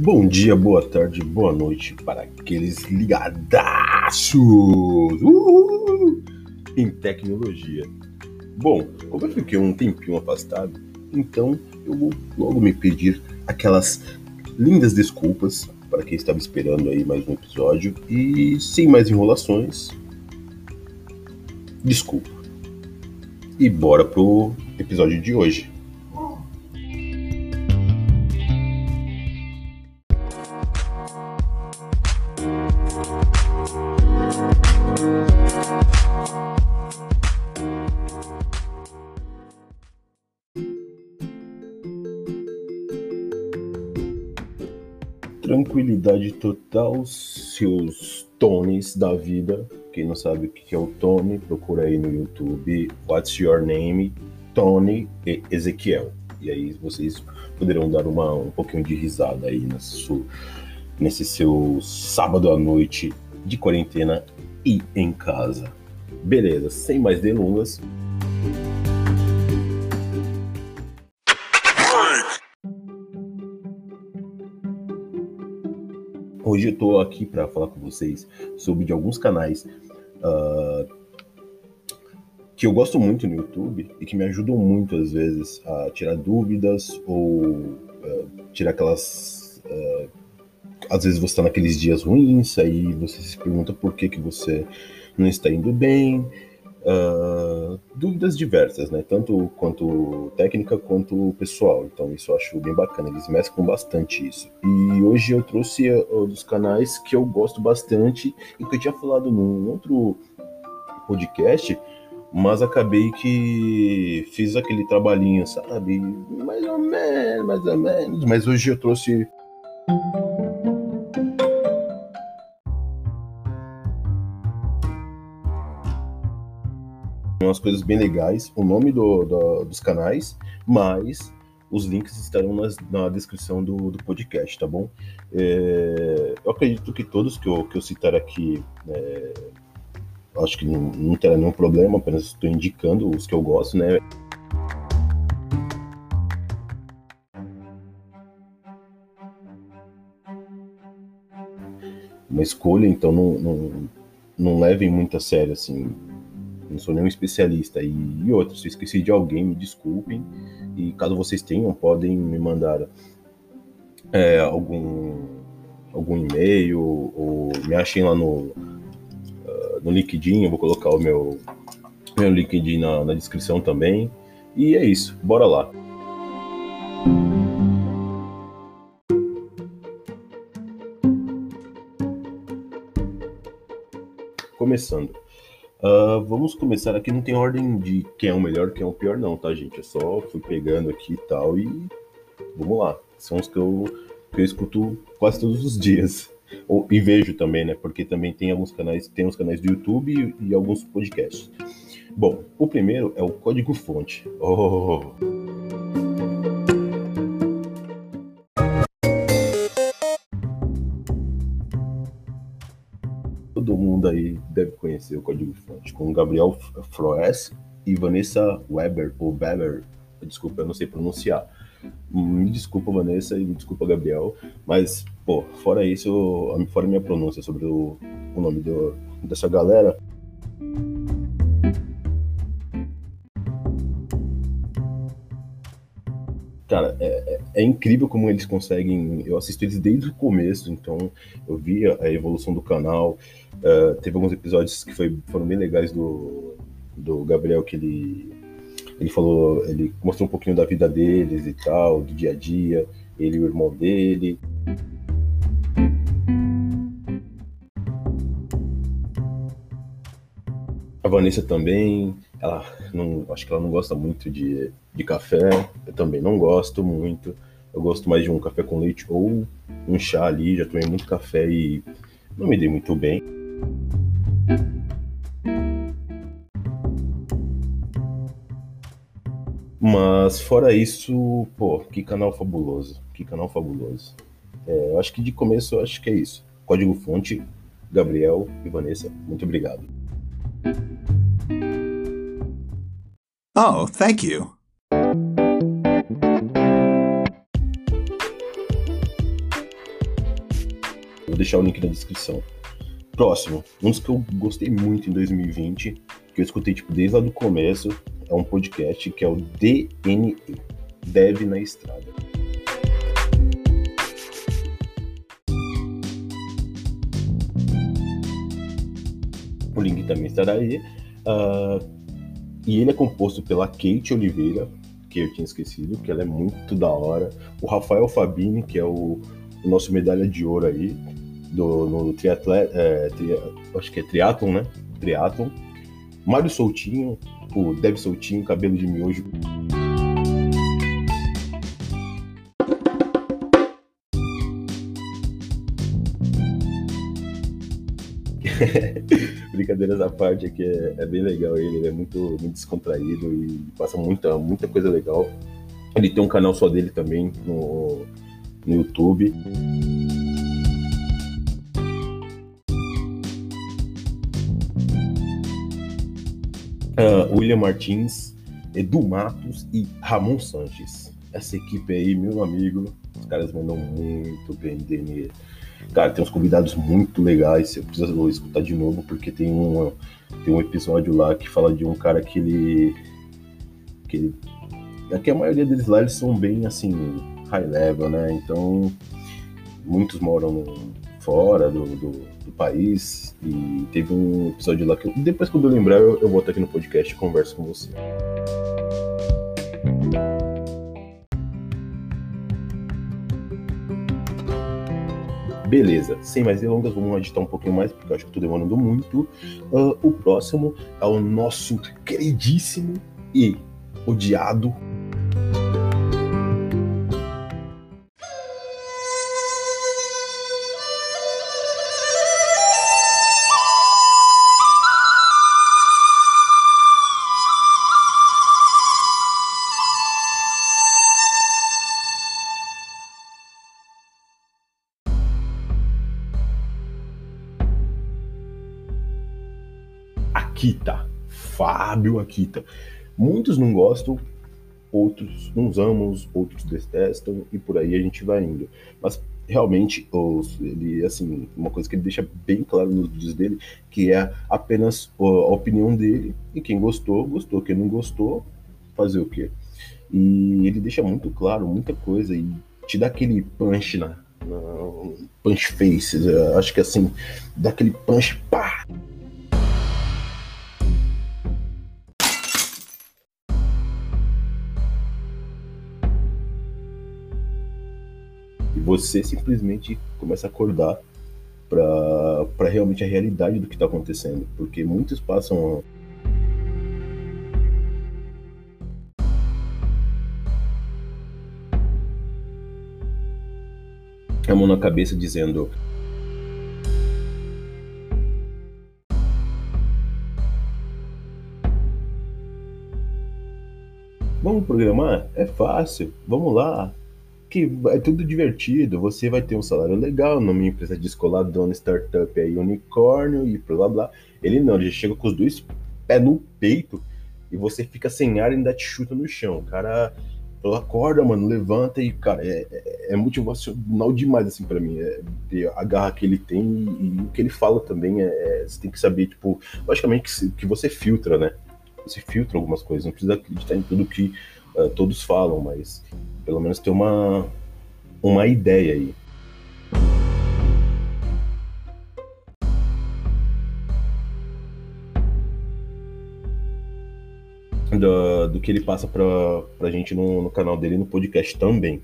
Bom dia, boa tarde, boa noite para aqueles ligadaços Uhul! em tecnologia. Bom, como eu fiquei um tempinho afastado, então eu vou logo me pedir aquelas lindas desculpas para quem estava esperando aí mais um episódio e sem mais enrolações, desculpa. E bora pro episódio de hoje. Total, seus tones da vida. Quem não sabe o que é o Tony, procura aí no YouTube What's Your Name, Tony e Ezequiel. E aí vocês poderão dar uma, um pouquinho de risada aí nesse, nesse seu sábado à noite de quarentena e em casa. Beleza, sem mais delongas. Hoje eu estou aqui para falar com vocês sobre de alguns canais uh, que eu gosto muito no YouTube e que me ajudam muito às vezes a tirar dúvidas ou uh, tirar aquelas uh, às vezes você está naqueles dias ruins aí você se pergunta por que que você não está indo bem uh, dúvidas diversas, né? Tanto quanto técnica quanto pessoal. Então isso eu acho bem bacana. Eles mesclam bastante isso. E hoje eu trouxe uh, dos canais que eu gosto bastante e que eu tinha falado num outro podcast, mas acabei que fiz aquele trabalhinho, sabe? Mais ou menos, mais ou menos. Mas hoje eu trouxe umas coisas bem legais, o nome do, do, dos canais, mas os links estarão nas, na descrição do, do, podcast, tá bom? É, eu acredito que todos que eu, que eu citar aqui, é, acho que não, não terá nenhum problema, apenas estou indicando os que eu gosto, né? Uma escolha, então não, não, não levem muito a sério, assim, não sou nenhum especialista. E, e outro, se esqueci de alguém, me desculpem. E caso vocês tenham, podem me mandar é, algum, algum e-mail ou me achem lá no, uh, no LinkedIn. Eu vou colocar o meu, meu LinkedIn na, na descrição também. E é isso, bora lá. Começando. Uh, vamos começar aqui, não tem ordem de quem é o melhor, quem é o pior, não, tá, gente? Eu só fui pegando aqui e tal e vamos lá. São os que eu, que eu escuto quase todos os dias. Ou, e vejo também, né? Porque também tem alguns canais, tem os canais do YouTube e, e alguns podcasts. Bom, o primeiro é o Código Fonte. Oh! Deve conhecer o Código Fonte, com Gabriel Froes e Vanessa Weber, ou Weber, desculpa, eu não sei pronunciar. Me desculpa, Vanessa, e me desculpa, Gabriel, mas, pô, fora isso, fora minha pronúncia sobre o, o nome do, dessa galera, Cara, é, é, é, incrível como eles conseguem. Eu assisto eles desde o começo, então eu vi a evolução do canal. Uh, teve alguns episódios que foi, foram bem legais do, do Gabriel, que ele, ele falou, ele mostrou um pouquinho da vida deles e tal, do dia a dia, ele e o irmão dele. A Vanessa também, ela não, acho que ela não gosta muito de, de café, eu também não gosto muito. Eu gosto mais de um café com leite ou um chá ali, já tomei muito café e não me dei muito bem. Mas fora isso, pô, que canal fabuloso, que canal fabuloso. É, eu acho que de começo eu acho que é isso. Código fonte, Gabriel e Vanessa, muito obrigado. Oh, thank you. deixar o link na descrição. Próximo, um dos que eu gostei muito em 2020, que eu escutei tipo desde lá do começo, é um podcast que é o DNE, Deve na Estrada. O link também estará aí. Uh, e ele é composto pela Kate Oliveira, que eu tinha esquecido, que ela é muito da hora. O Rafael Fabini, que é o, o nosso medalha de ouro aí, do, no triatleta, é, tri, acho que é triatlon, né? Triatlon. Mário Soutinho, o Deb Soutinho, cabelo de miojo. Brincadeiras à parte aqui, é, é, bem legal ele, ele é muito, muito descontraído e passa muita, muita coisa legal. Ele tem um canal só dele também no, no YouTube. Uh, William Martins, Edu Matos e Ramon Sanches. Essa equipe aí, meu amigo, os caras mandam muito bem, Denê. Cara, tem uns convidados muito legais. Eu preciso escutar de novo, porque tem um, tem um episódio lá que fala de um cara que ele. que ele. É que a maioria deles lá eles são bem assim, high level, né? Então, muitos moram fora do, do, do país. E teve um episódio lá que eu, depois, quando eu lembrar, eu, eu volto aqui no podcast e converso com você. Beleza, sem mais delongas, vamos editar um pouquinho mais, porque eu acho que estou demorando muito. Uh, o próximo é o nosso queridíssimo e odiado Akita. Fábio Akita. Muitos não gostam, outros uns amam, outros detestam e por aí a gente vai indo. Mas realmente ele assim uma coisa que ele deixa bem claro nos vídeos dele que é apenas a opinião dele e quem gostou gostou quem não gostou fazer o quê e ele deixa muito claro muita coisa e te dá aquele punch na, na punch face acho que assim dá aquele punch pá você simplesmente começa a acordar para realmente a realidade do que está acontecendo, porque muitos passam a mão na cabeça dizendo Vamos programar? É fácil. Vamos lá que é tudo divertido, você vai ter um salário legal numa empresa descoladona, startup aí, unicórnio e blá blá. Ele não, ele chega com os dois pés no peito e você fica sem ar e ainda te chuta no chão. O cara acorda, mano, levanta e, cara, é, é, é motivacional demais, assim, para mim. É, a garra que ele tem e, e, o que ele fala também é, é, Você tem que saber, tipo, logicamente que, que você filtra, né? Você filtra algumas coisas, não precisa acreditar em tudo que uh, todos falam, mas pelo menos ter uma, uma ideia aí. Do, do que ele passa pra, pra gente no, no canal dele no podcast também.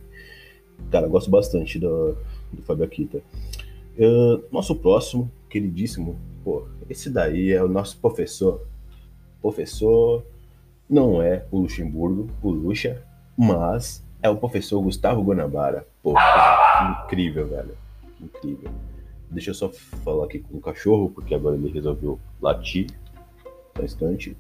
Cara, gosto bastante do, do Fábio Akita. Uh, nosso próximo, queridíssimo, pô, esse daí é o nosso professor. Professor não é o Luxemburgo, o Luxa, mas é o professor Gustavo Guanabara. Pô, incrível, velho. Incrível. Deixa eu só falar aqui com o cachorro, porque agora ele resolveu latir. Só um instante.